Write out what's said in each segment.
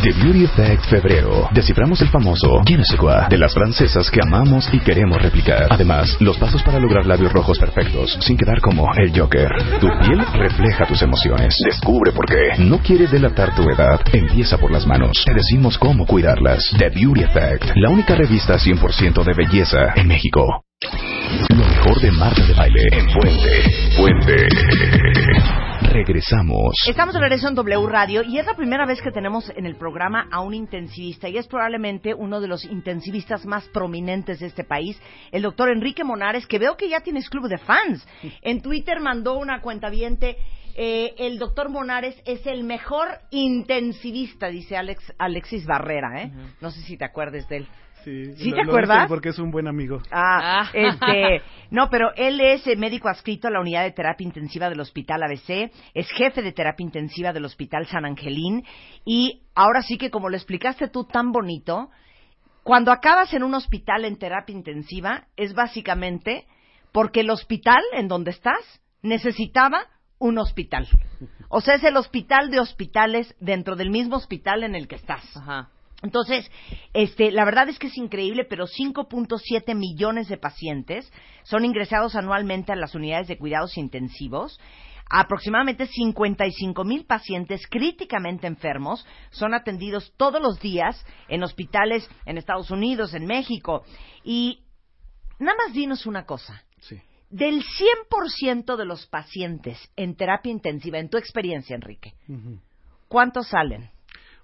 The Beauty Effect Febrero. Desciframos el famoso Je ne sais quoi de las francesas que amamos y queremos replicar. Además, los pasos para lograr labios rojos perfectos sin quedar como el Joker. Tu piel refleja tus emociones. Descubre por qué. No quieres delatar tu edad. Empieza por las manos. Te decimos cómo cuidarlas. The Beauty Effect. La única revista 100% de belleza en México. Lo mejor de Marta de Baile en Puente. Puente. Regresamos. Estamos de regreso en W Radio y es la primera vez que tenemos en el programa a un intensivista y es probablemente uno de los intensivistas más prominentes de este país, el doctor Enrique Monares, que veo que ya tienes club de fans. En Twitter mandó una cuenta eh, el doctor Monares es el mejor intensivista, dice Alex, Alexis Barrera, ¿eh? No sé si te acuerdes de él. Sí, te acuerdas? porque es un buen amigo. Ah, ah. este, no, pero él es médico adscrito a la unidad de terapia intensiva del Hospital ABC, es jefe de terapia intensiva del Hospital San Angelín y ahora sí que como lo explicaste tú tan bonito, cuando acabas en un hospital en terapia intensiva es básicamente porque el hospital en donde estás necesitaba un hospital. O sea, es el hospital de hospitales dentro del mismo hospital en el que estás. Ajá. Entonces, este, la verdad es que es increíble, pero 5.7 millones de pacientes son ingresados anualmente a las unidades de cuidados intensivos. Aproximadamente 55 mil pacientes críticamente enfermos son atendidos todos los días en hospitales en Estados Unidos, en México. Y nada más dinos una cosa. Sí. Del 100% de los pacientes en terapia intensiva, en tu experiencia, Enrique, ¿cuántos salen?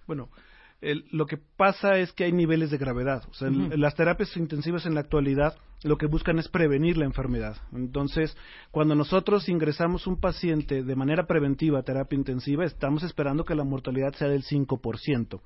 Bueno, lo que pasa es que hay niveles de gravedad. O sea, las terapias intensivas en la actualidad lo que buscan es prevenir la enfermedad. Entonces, cuando nosotros ingresamos un paciente de manera preventiva a terapia intensiva, estamos esperando que la mortalidad sea del 5%.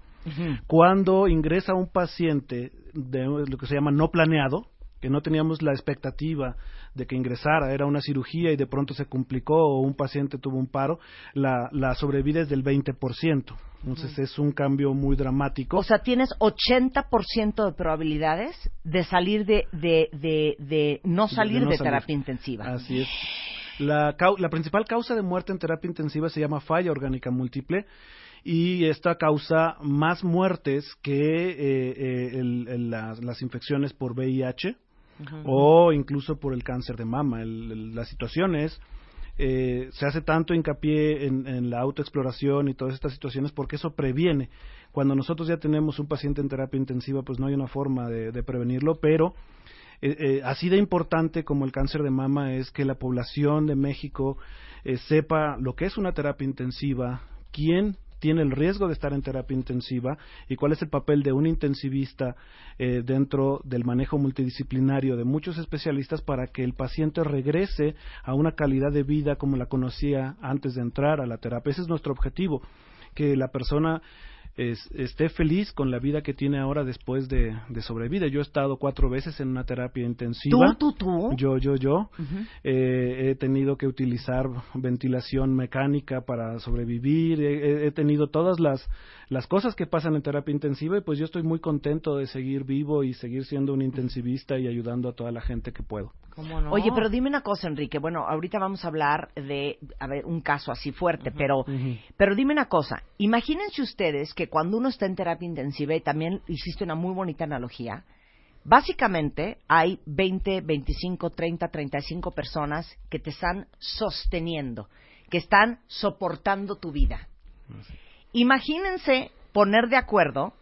Cuando ingresa un paciente de lo que se llama no planeado, que no teníamos la expectativa de que ingresara, era una cirugía y de pronto se complicó o un paciente tuvo un paro, la, la sobrevida es del 20%. Entonces es un cambio muy dramático. O sea, tienes 80% de probabilidades de salir de, de, de, no salir de, terapia intensiva. Así es. La, la principal causa de muerte en terapia intensiva se llama falla orgánica múltiple y esta causa más muertes que eh, eh, las infecciones por VIH o incluso por el cáncer de mama. la situación es, eh, se hace tanto hincapié en, la autoexploración y todas estas situaciones porque eso previene. Cuando nosotros ya tenemos un paciente en terapia intensiva, pues no hay una forma de, prevenirlo, pero eh, eh, así de importante como el cáncer de mama es que la población de México sepa lo que es una terapia intensiva, quién tiene el riesgo de estar en terapia intensiva y cuál es el papel de un intensivista eh, dentro del manejo multidisciplinario de muchos especialistas para que el paciente regrese a una calidad de vida como la conocía antes de entrar a la terapia. Ese es nuestro objetivo, que la persona esté feliz con la vida que tiene ahora después de, de, sobrevida. Yo he estado cuatro veces en una terapia intensiva. ¿Tú, tú, tú? Yo, yo, yo. Eh, he tenido que utilizar ventilación mecánica para sobrevivir. He, tenido todas las, las cosas que pasan en terapia intensiva y pues yo estoy muy contento de seguir vivo y seguir siendo un intensivista y ayudando a toda la gente que puedo. Oye, pero dime una cosa, Enrique. Bueno, ahorita vamos a hablar de a ver, un caso así fuerte, pero, pero dime una cosa. Imagínense ustedes que cuando uno está en terapia intensiva, y también hiciste una muy bonita analogía, básicamente hay 20, 25, 30, 35 personas que te están sosteniendo, que están soportando tu vida. Imagínense poner de acuerdo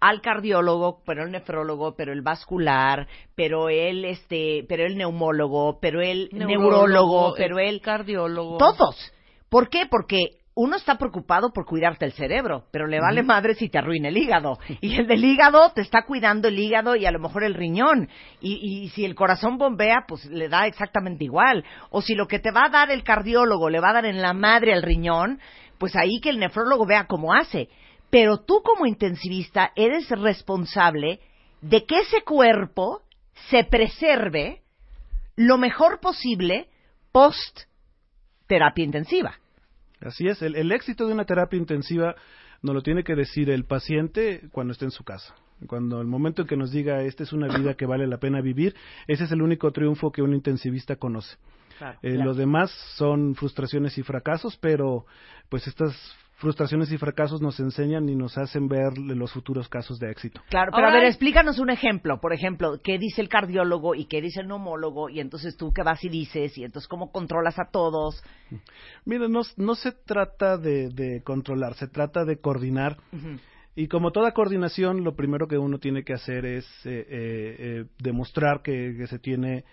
al cardiólogo, pero el nefrólogo, pero el vascular, pero el este, pero el neumólogo, pero el neurólogo, pero el cardiólogo. Todos. ¿Por qué? Porque uno está preocupado por cuidarte el cerebro, pero le vale madre si te arruina el hígado. Y el del hígado te está cuidando el hígado y a lo mejor el riñón. Y, y, si el corazón bombea, pues le da exactamente igual. O si lo que te va a dar el cardiólogo le va a dar en la madre al riñón, pues ahí que el nefrólogo vea cómo hace pero tú como intensivista eres responsable de que ese cuerpo se preserve lo mejor posible post terapia intensiva. Así es, el, el éxito de una terapia intensiva nos lo tiene que decir el paciente cuando esté en su casa. Cuando el momento en que nos diga esta es una vida que vale la pena vivir, ese es el único triunfo que un intensivista conoce. Eh, los demás son frustraciones y fracasos, pero pues estas frustraciones y fracasos nos enseñan y nos hacen ver los futuros casos de éxito. Claro, pero a ver, explícanos un ejemplo. Por ejemplo, ¿qué dice el cardiólogo y qué dice el neumólogo? Y entonces tú qué vas y dices, y entonces cómo controlas a todos. Mira, no, no se trata de, controlar, se trata de coordinar. Y como toda coordinación, lo primero que uno tiene que hacer es eh, eh, eh demostrar que, que, se tiene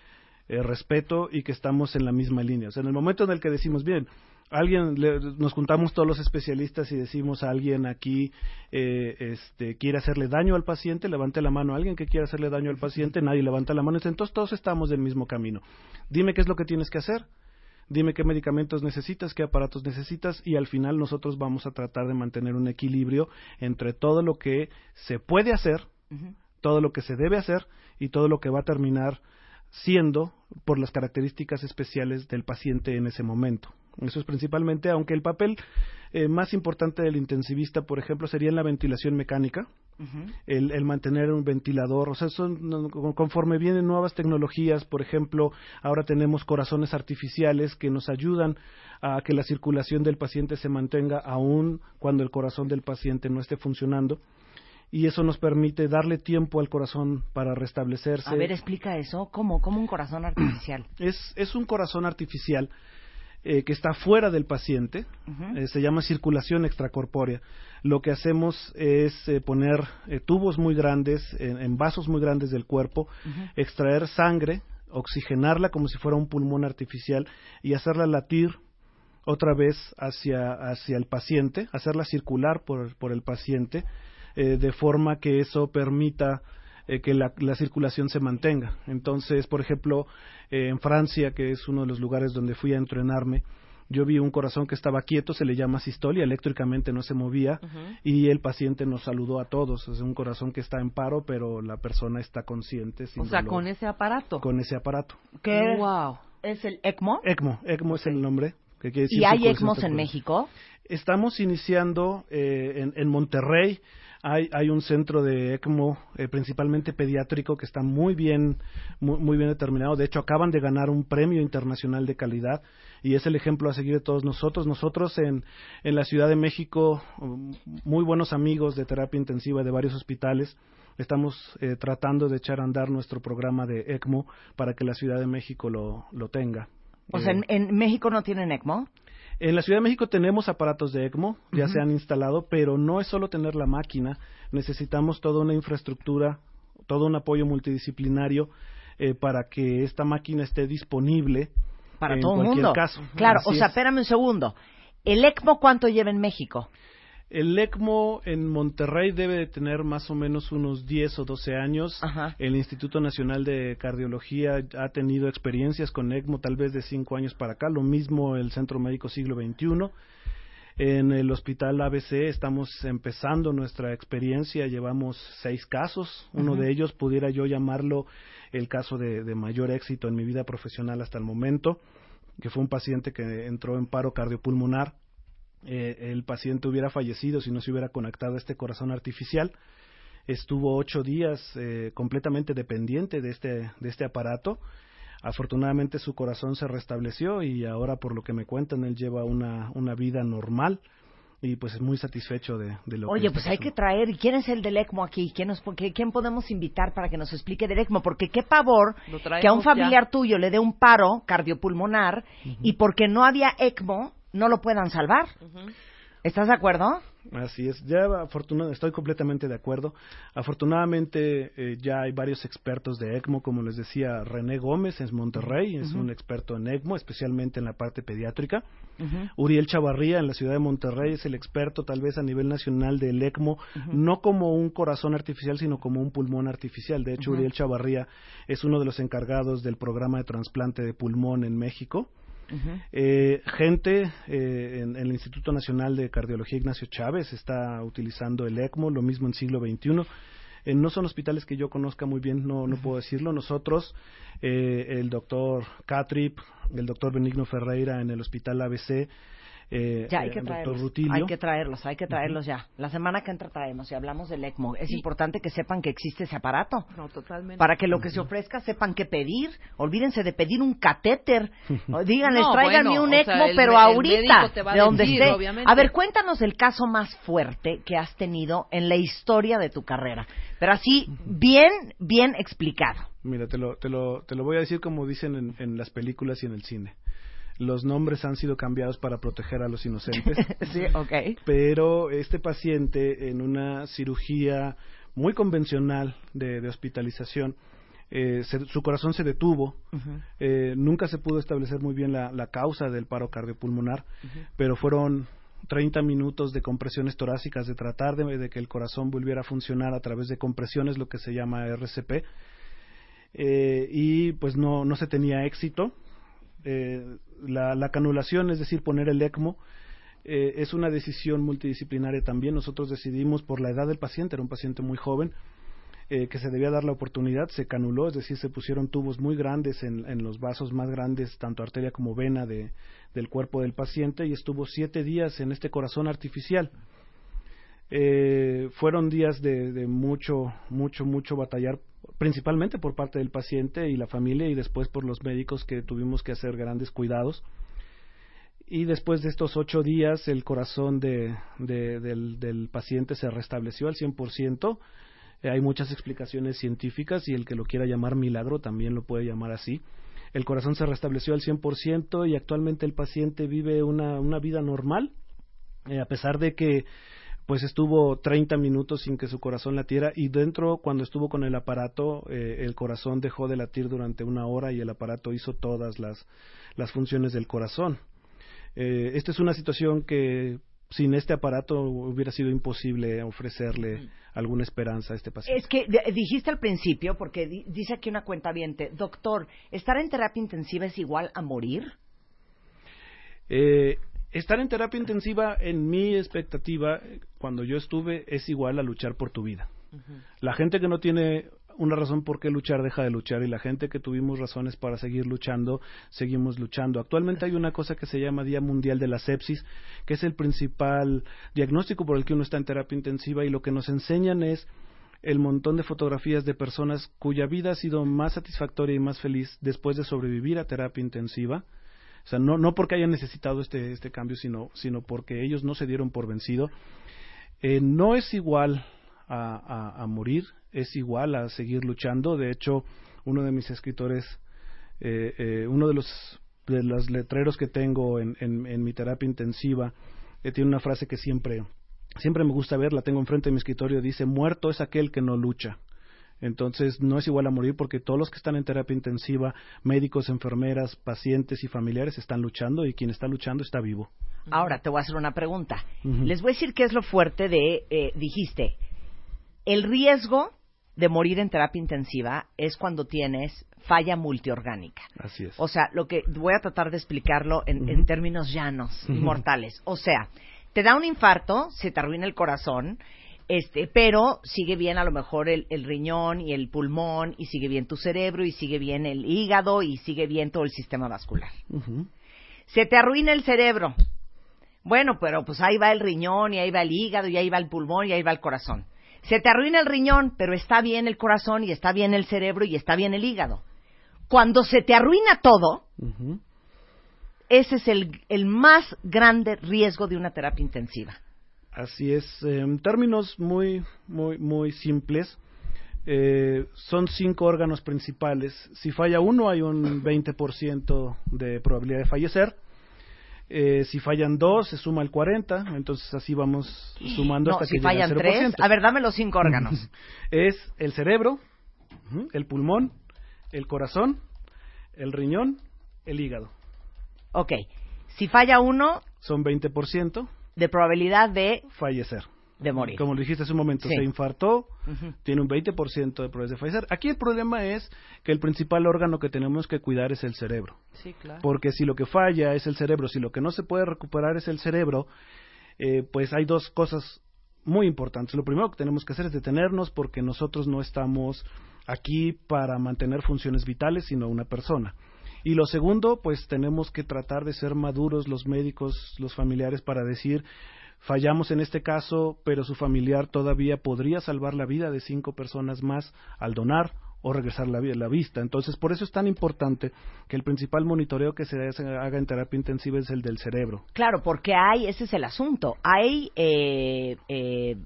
eh, respeto y que estamos en la misma línea. O sea, en el momento en el que decimos, bien, alguien nos juntamos todos los especialistas y decimos a alguien aquí eh, este, quiere hacerle daño al paciente, levante la mano. Alguien que quiera hacerle daño al paciente, nadie levanta la mano. Entonces todos estamos del mismo camino. Dime qué es lo que tienes que hacer. Dime qué medicamentos necesitas, qué aparatos necesitas y al final nosotros vamos a tratar de mantener un equilibrio entre todo lo que se puede hacer, todo lo que se debe hacer y todo lo que va a terminar siendo por las características especiales del paciente en ese momento. Eso es principalmente, aunque el papel eh, más importante del intensivista, por ejemplo, sería en la ventilación mecánica, el, mantener un ventilador. O sea, son, conforme vienen nuevas tecnologías, por ejemplo, ahora tenemos corazones artificiales que nos ayudan a que la circulación del paciente se mantenga aún cuando el corazón del paciente no esté funcionando y eso nos permite darle tiempo al corazón para restablecerse. A ver, explica eso. ¿Cómo? ¿Cómo un corazón artificial? Es, es un corazón artificial eh, que está fuera del paciente, eh, se llama circulación extracorpórea. Lo que hacemos es eh, poner tubos muy grandes, en, vasos muy grandes del cuerpo, extraer sangre, oxigenarla como si fuera un pulmón artificial y hacerla latir otra vez hacia, hacia el paciente, hacerla circular por, por el paciente, de forma que eso permita eh, que la, circulación se mantenga. Entonces, por ejemplo, eh, en Francia, que es uno de los lugares donde fui a entrenarme, yo vi un corazón que estaba quieto, se le llama sistolia, eléctricamente no se movía y el paciente nos saludó a todos. Es un corazón que está en paro, pero la persona está consciente. o sea, con ese aparato. Con ese aparato. ¿Qué? Wow. ¿Es el ECMO? ECMO, ECMO es el nombre. Que quiere decir ¿Y hay ECMOs en México? Estamos iniciando eh, en, en Monterrey hay, hay un centro de ECMO, eh, principalmente pediátrico, que está muy bien, muy, bien determinado. De hecho, acaban de ganar un premio internacional de calidad y es el ejemplo a seguir de todos nosotros. Nosotros en, en la Ciudad de México, um, muy buenos amigos de terapia intensiva de varios hospitales, estamos eh, tratando de echar a andar nuestro programa de ECMO para que la Ciudad de México lo, lo tenga. O sea, ¿en, eh, ¿en México no tienen ECMO? En la Ciudad de México tenemos aparatos de ECMO, ya se han instalado, pero no es solo tener la máquina, necesitamos toda una infraestructura, todo un apoyo multidisciplinario eh, para que esta máquina esté disponible para todo el mundo. caso. Claro, o sea, espérame un segundo. ¿El ECMO cuánto lleva en México? El ECMO en Monterrey debe de tener más o menos unos 10 o 12 años. El Instituto Nacional de Cardiología ha tenido experiencias con ECMO tal vez de 5 años para acá. Lo mismo el Centro Médico Siglo XXI. En el Hospital ABC estamos empezando nuestra experiencia. Llevamos seis casos. Uno de ellos pudiera yo llamarlo el caso de, de mayor éxito en mi vida profesional hasta el momento, que fue un paciente que entró en paro cardiopulmonar eh, el paciente hubiera fallecido si no se hubiera conectado a este corazón artificial. Estuvo ocho días eh, completamente dependiente de este, de este aparato. Afortunadamente su corazón se restableció y ahora, por lo que me cuentan, él lleva una, una vida normal y pues es muy satisfecho de, de lo Oye, pues hay que traer, ¿quién es el del ECMO aquí? ¿Quién, nos, ¿Quién podemos invitar para que nos explique del ECMO? Porque qué pavor que a un familiar tuyo le dé un paro cardiopulmonar y porque no había ECMO, no lo puedan salvar. ¿Estás de acuerdo? Así es, ya afortunadamente estoy completamente de acuerdo. Afortunadamente eh, ya hay varios expertos de ECMO, como les decía René Gómez en Monterrey, es un experto en ECMO, especialmente en la parte pediátrica. Uriel Chavarría en la ciudad de Monterrey es el experto tal vez a nivel nacional del ECMO, no como un corazón artificial, sino como un pulmón artificial. De hecho, Uriel Chavarría es uno de los encargados del programa de trasplante de pulmón en México Eh, gente eh, en, el Instituto Nacional de Cardiología Ignacio Chávez está utilizando el ECMO, lo mismo en siglo XXI. Eh, no son hospitales que yo conozca muy bien, no, no puedo decirlo. Nosotros, el doctor Catrip, el doctor Benigno Ferreira en el Hospital ABC, eh, ya hay que traerlos. Hay que traerlos, hay que traerlos ya. La semana que entra traemos y hablamos del ECMO. Es importante que sepan que existe ese aparato. No, totalmente. Para que lo que se ofrezca sepan qué pedir. Olvídense de pedir un catéter. Díganles, tráiganme un ECMO, pero ahorita, de donde esté. A ver, cuéntanos el caso más fuerte que has tenido en la historia de tu carrera. Pero así, bien, bien explicado. Mira, te lo, te lo, te lo voy a decir como dicen en las películas y en el cine los nombres han sido cambiados para proteger a los inocentes. sí, ok. Pero este paciente en una cirugía muy convencional de, hospitalización, eh, su corazón se detuvo, eh, nunca se pudo establecer muy bien la, causa del paro cardiopulmonar, pero fueron 30 minutos de compresiones torácicas, de tratar de, que el corazón volviera a funcionar a través de compresiones, lo que se llama RCP, eh, y pues no, no se tenía éxito. Eh, la, canulación, es decir, poner el ECMO, eh, es una decisión multidisciplinaria también. Nosotros decidimos por la edad del paciente, era un paciente muy joven, eh, que se debía dar la oportunidad, se canuló, es decir, se pusieron tubos muy grandes en, en los vasos más grandes, tanto arteria como vena de, del cuerpo del paciente, y estuvo siete días en este corazón artificial. Eh, fueron días de, de, mucho, mucho, mucho batallar, principalmente por parte del paciente y la familia y después por los médicos que tuvimos que hacer grandes cuidados. Y después de estos ocho días, el corazón de, del, paciente se restableció al 100%. Eh, hay muchas explicaciones científicas y el que lo quiera llamar milagro también lo puede llamar así. El corazón se restableció al 100% y actualmente el paciente vive una, una vida normal, eh, a pesar de que pues estuvo 30 minutos sin que su corazón latiera y dentro cuando estuvo con el aparato eh, el corazón dejó de latir durante una hora y el aparato hizo todas las, las funciones del corazón. Eh, esta es una situación que sin este aparato hubiera sido imposible ofrecerle mm. alguna esperanza a este paciente. Es que dijiste al principio, porque dice aquí una cuenta viente, doctor, ¿estar en terapia intensiva es igual a morir? Eh, estar en terapia intensiva, en mi expectativa, cuando yo estuve, es igual a luchar por tu vida. La gente que no tiene una razón por qué luchar deja de luchar y la gente que tuvimos razones para seguir luchando, seguimos luchando. Actualmente hay una cosa que se llama Día Mundial de la Sepsis, que es el principal diagnóstico por el que uno está en terapia intensiva y lo que nos enseñan es el montón de fotografías de personas cuya vida ha sido más satisfactoria y más feliz después de sobrevivir a terapia intensiva o sea, no, no porque hayan necesitado este, este cambio, sino, sino porque ellos no se dieron por vencido. Eh, no es igual a, a, morir, es igual a seguir luchando. De hecho, uno de mis escritores, eh, eh, uno de los, de los letreros que tengo en, en, en mi terapia intensiva, tiene una frase que siempre, siempre me gusta ver, la tengo enfrente de mi escritorio, dice, muerto es aquel que no lucha. Entonces no es igual a morir porque todos los que están en terapia intensiva, médicos, enfermeras, pacientes y familiares están luchando y quien está luchando está vivo. Ahora te voy a hacer una pregunta. Les voy a decir qué es lo fuerte de, eh, dijiste, el riesgo de morir en terapia intensiva es cuando tienes falla multiorgánica. Así es. O sea, lo que voy a tratar de explicarlo en, términos llanos mortales. O sea, te da un infarto, se te arruina el corazón, este, pero sigue bien a lo mejor el, riñón y el pulmón y sigue bien tu cerebro y sigue bien el hígado y sigue bien todo el sistema vascular. Se te arruina el cerebro. Bueno, pero pues ahí va el riñón y ahí va el hígado y ahí va el pulmón y ahí va el corazón. Se te arruina el riñón, pero está bien el corazón y está bien el cerebro y está bien el hígado. Cuando se te arruina todo, ese es el, el más grande riesgo de una terapia intensiva. Así es, en términos muy, muy, muy simples, eh, son cinco órganos principales. Si falla uno, hay un 20% de probabilidad de fallecer. Eh, si fallan dos, se suma el 40, entonces así vamos sumando hasta si que fallan al 0%. tres, a ver, dame los cinco órganos. es el cerebro, el pulmón, el corazón, el riñón, el hígado. Ok, si falla uno... Son 20% de probabilidad de fallecer. de morir. Como lo dijiste hace un momento, Sí. se infartó, tiene un 20% de probabilidades de fallecer. Aquí el problema es que el principal órgano que tenemos que cuidar es el cerebro. Sí, claro. Porque si lo que falla es el cerebro, si lo que no se puede recuperar es el cerebro, eh, pues hay dos cosas muy importantes. Lo primero que tenemos que hacer es detenernos porque nosotros no estamos aquí para mantener funciones vitales, sino una persona. Y lo segundo, pues tenemos que tratar de ser maduros los médicos, los familiares, para decir, fallamos en este caso, pero su familiar todavía podría salvar la vida de cinco personas más al donar o regresar la, vi- la vista. Entonces, por eso es tan importante que el principal monitoreo que se haga en terapia intensiva es el del cerebro. Claro, porque hay, ese es el asunto, hay eh, eh,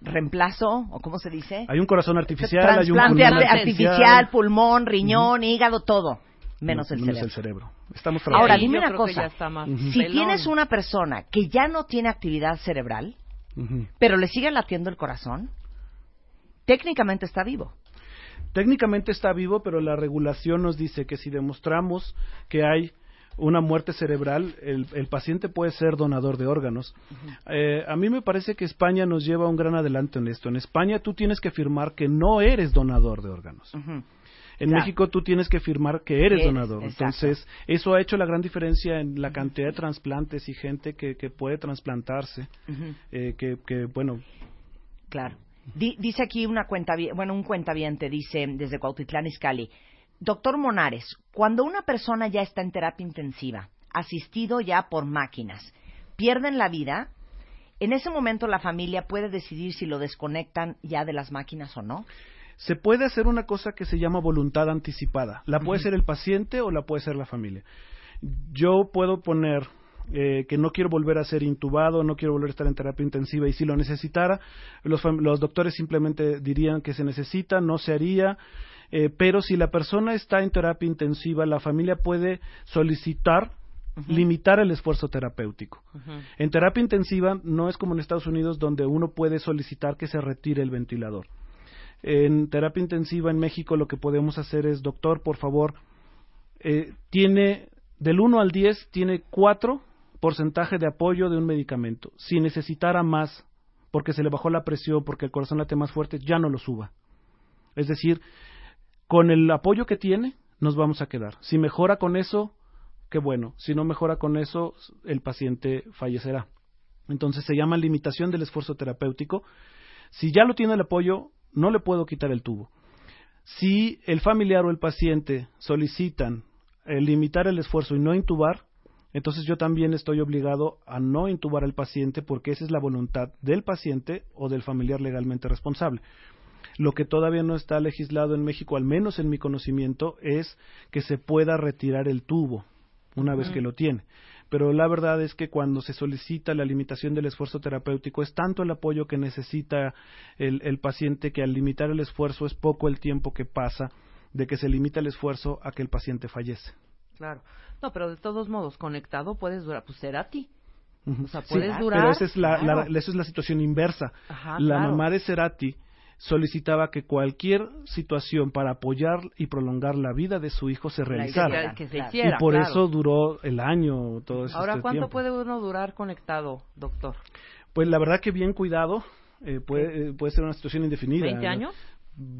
reemplazo, o cómo se dice, Hay un corazón artificial, hay un pulmón arti- artificial, pulmón, riñón, hígado, todo, menos el menos cerebro. Estamos Ahora, trabajando. Ahí dime una cosa. Si pelón. tienes una persona que ya no tiene actividad cerebral, pero le sigue latiendo el corazón, técnicamente está vivo. Técnicamente está vivo, pero la regulación nos dice que si demostramos que hay una muerte cerebral, el, el paciente puede ser donador de órganos. Eh, a mí me parece que España nos lleva un gran adelanto en esto. En España tú tienes que firmar que no eres donador de órganos. En Claro. México tú tienes que firmar que eres donador. exacto. Entonces, eso ha hecho la gran diferencia en la cantidad de trasplantes y gente que, que puede trasplantarse. Eh, que, que, bueno, Claro. Di- dice aquí una cuenta, bueno, un cuentaviente dice desde Cuautitlán Izcalli, doctor Monares, cuando una persona ya está en terapia intensiva, asistido ya por máquinas, pierden la vida, en ese momento la familia puede decidir si lo desconectan ya de las máquinas o no. se puede hacer una cosa que se llama voluntad anticipada. La puede ser el paciente o la puede ser la familia. Yo puedo poner eh, que no quiero volver a ser intubado, no quiero volver a estar en terapia intensiva y si lo necesitara, los, los doctores simplemente dirían que se necesita, no se haría. eh, pero si la persona está en terapia intensiva, la familia puede solicitar limitar el esfuerzo terapéutico. En terapia intensiva no es como en Estados Unidos donde uno puede solicitar que se retire el ventilador. En terapia intensiva en México lo que podemos hacer es, doctor, por favor, eh, tiene del 1 al 10, tiene 4 porcentaje de apoyo de un medicamento. Si necesitara más, porque se le bajó la presión, porque el corazón late más fuerte, ya no lo suba. Es decir, con el apoyo que tiene, nos vamos a quedar. Si mejora con eso, qué bueno. Si no mejora con eso, el paciente fallecerá. Entonces se llama limitación del esfuerzo terapéutico. Si ya lo tiene el apoyo, no le puedo quitar el tubo. Si el familiar o el paciente solicitan eh, limitar el esfuerzo y no intubar, entonces yo también estoy obligado a no intubar al paciente porque esa es la voluntad del paciente o del familiar legalmente responsable. Lo que todavía no está legislado en México, al menos en mi conocimiento, es que se pueda retirar el tubo una vez que lo tiene. Pero la verdad es que cuando se solicita la limitación del esfuerzo terapéutico es tanto el apoyo que necesita el, el paciente que al limitar el esfuerzo es poco el tiempo que pasa de que se limita el esfuerzo a que el paciente fallece. Claro. No, pero de todos modos, conectado puedes durar. Pues será a ti. O sea, Sí, puedes durar. Pero esa es la, la- Claro. esa es la situación inversa. Ajá, la claro. mamá de Cerati solicitaba que cualquier situación para apoyar y prolongar la vida de su hijo se realizara. hiciera. Que se Claro. hiciera, y por claro. eso duró el año todo ese Ahora, ¿cuánto tiempo. puede uno durar conectado, doctor? Pues la verdad que bien cuidado eh, puede, eh, puede ser una situación indefinida. ¿20 ¿no?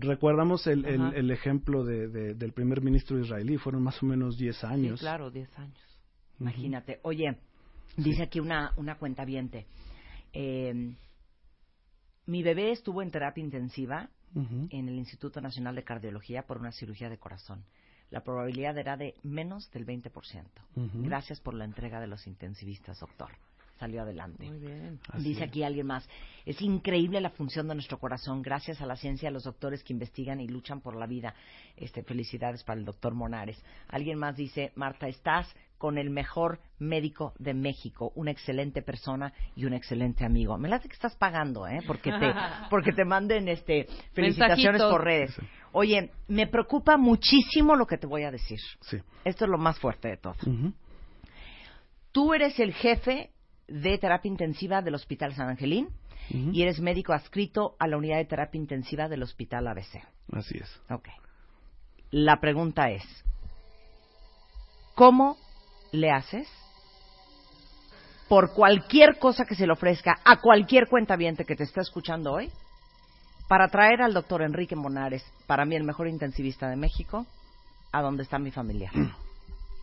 Recuerdamos el, el, ejemplo de, de- del primer ministro israelí, fueron más o menos 10 años. Sí, claro, 10 años. Imagínate. Oye, dice aquí una, una cuenta mi bebé estuvo en terapia intensiva en el Instituto Nacional de Cardiología por una cirugía de corazón. La probabilidad era de menos del 20%. Ujú. Gracias por la entrega de los intensivistas, doctor. Salió adelante. Muy bien. Así Dice aquí alguien más, es increíble la función de nuestro corazón, gracias a la ciencia, a los doctores que investigan y luchan por la vida. Este, felicidades para el doctor Monares. Alguien más dice, Marta, estás con el mejor médico de México, una excelente persona y un excelente amigo. Me late que estás pagando, ¿eh? Porque te, porque te manden este, felicitaciones por redes. Oye, me preocupa muchísimo lo que te voy a decir. Sí. Esto es lo más fuerte de todo. Tú eres el jefe de terapia intensiva del Hospital San Angelín y eres médico adscrito a la unidad de terapia intensiva del Hospital ABC. Así es. Ok. La pregunta es, ¿cómo le haces por cualquier cosa que se le ofrezca a cualquier cuentaviente que te está escuchando hoy para traer al doctor Enrique Monares, para mí el mejor intensivista de México, a donde está mi familia.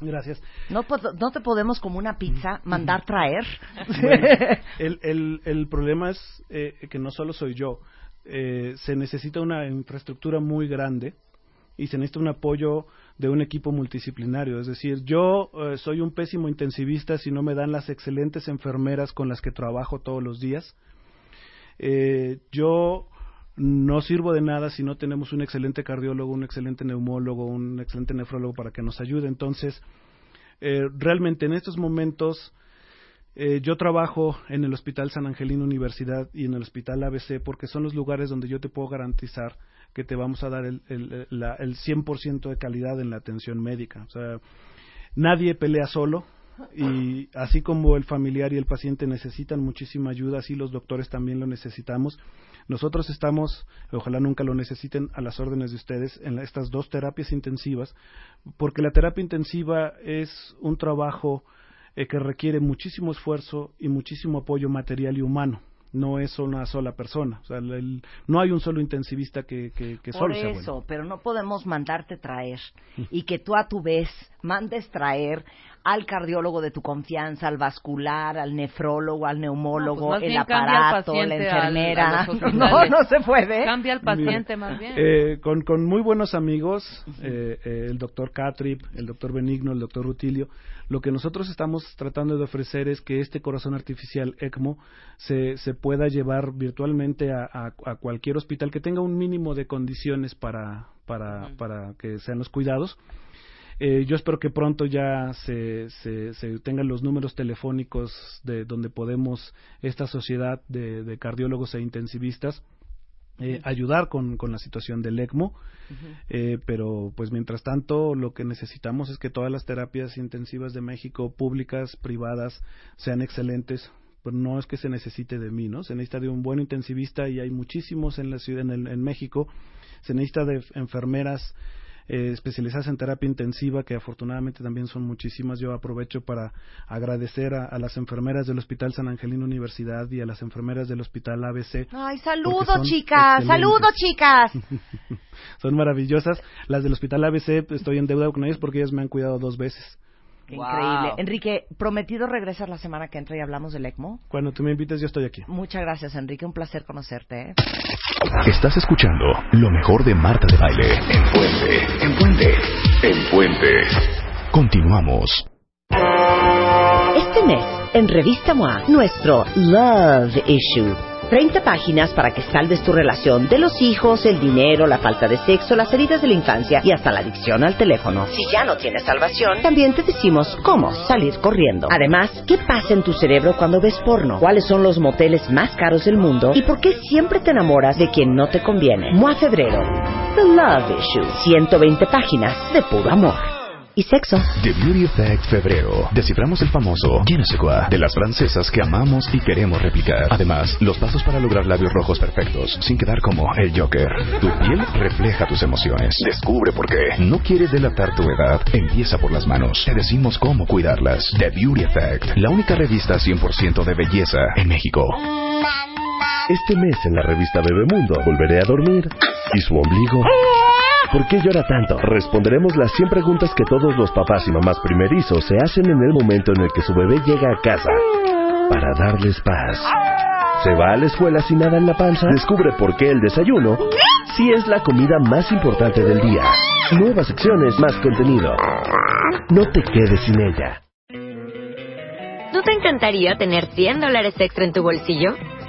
Gracias. No, no te podemos como una pizza mandar traer. Bueno, el, el, el problema es eh, que no solo soy yo. Eh, se necesita una infraestructura muy grande y se necesita un apoyo de un equipo multidisciplinario. Es decir, yo eh, soy un pésimo intensivista si no me dan las excelentes enfermeras con las que trabajo todos los días. Yo no sirvo de nada si no tenemos un excelente cardiólogo, un excelente neumólogo, un excelente nefrólogo para que nos ayude. Entonces, eh, realmente en estos momentos eh, yo trabajo en el Hospital San Angelino Universidad y en el Hospital ABC porque son los lugares donde yo te puedo garantizar que te vamos a dar el, el, la- el 100% de calidad en la atención médica. O sea, nadie pelea solo y así como el familiar y el paciente necesitan muchísima ayuda, así los doctores también lo necesitamos. Nosotros estamos, ojalá nunca lo necesiten, a las órdenes de ustedes en estas dos terapias intensivas, porque la terapia intensiva es un trabajo eh, que requiere muchísimo esfuerzo y muchísimo apoyo material y humano. No es una sola persona. O sea, el- el- no hay un solo intensivista que, que, que Por solo eso, pero no podemos mandarte traer y que tú a tu vez mandes traer al cardiólogo de tu confianza, al vascular, al nefrólogo, al neumólogo, No, pues más el aparato, la al- enfermera. no, no se puede. Cambia al paciente más bien. Eh, con, con muy buenos amigos, eh, eh, el doctor Catrip, el doctor Benigno, el doctor Rutilio, lo que nosotros estamos tratando de ofrecer es que este corazón artificial ECMO se, se pueda llevar virtualmente a, a- a cualquier hospital que tenga un mínimo de condiciones para, para, para que sean los cuidados. Eh, yo espero que pronto ya se, se, se tengan los números telefónicos de donde podemos esta sociedad de, de cardiólogos e intensivistas eh, ayudar con, con la situación del ECMO, eh, pero pues mientras tanto lo que necesitamos es que todas las terapias intensivas de México, públicas, privadas, sean excelentes. Pero no es que se necesite de mí, ¿no? Se necesita de un buen intensivista y hay muchísimos en la ciudad, en, el- en México. Se necesita de enfermeras eh, especializadas en terapia intensiva, que afortunadamente también son muchísimas. Yo aprovecho para agradecer a, a las enfermeras del Hospital San Angelino Universidad y a las enfermeras del Hospital ABC. Ay, saludos, chicas. excelentes. Saludos, chicas. Son maravillosas. Las del Hospital ABC, estoy en deuda con ellas porque ellas me han cuidado dos veces. Qué Wow. Increíble. Enrique, prometido regresar la semana que entra y hablamos del ECMO. Cuando tú me invites, yo estoy aquí. Muchas gracias, Enrique. Un placer conocerte. ¿eh? Estás escuchando lo mejor de Marta de Baile. En Puente, en Puente, en Puente. Continuamos. Este mes, en Revista MOA, nuestro Love Issue. 30 páginas para que salves tu relación de los hijos, el dinero, la falta de sexo, las heridas de la infancia y hasta la adicción al teléfono. Si ya no tienes salvación, también te decimos cómo salir corriendo. Además, ¿qué pasa en tu cerebro cuando ves porno? ¿Cuáles son los moteles más caros del mundo? ¿Y por qué siempre te enamoras de quien no te conviene? MOA Febrero. The Love Issue. 120 páginas de puro amor. Y sexo. The Beauty Effect Febrero. Desciframos el famoso Je ne sais quoi de las francesas que amamos y queremos replicar. Además, los pasos para lograr labios rojos perfectos sin quedar como el Joker. Tu piel refleja tus emociones. Descubre por qué. No quieres delatar tu edad. Empieza por las manos. Te decimos cómo cuidarlas. The Beauty Effect. La única revista 100% de belleza en México. Este mes en la revista Bebemundo volveré a dormir. ¿Y su ombligo? ¿Por qué llora tanto? Responderemos las 100 preguntas que todos los papás y mamás primerizos se hacen en el momento en el que su bebé llega a casa. Para darles paz. ¿Se va a la escuela sin nada en la panza? Descubre por qué el desayuno sí es la comida más importante del día. Nuevas secciones, más contenido. No te quedes sin ella. ¿No te encantaría tener 100 dólares extra en tu bolsillo?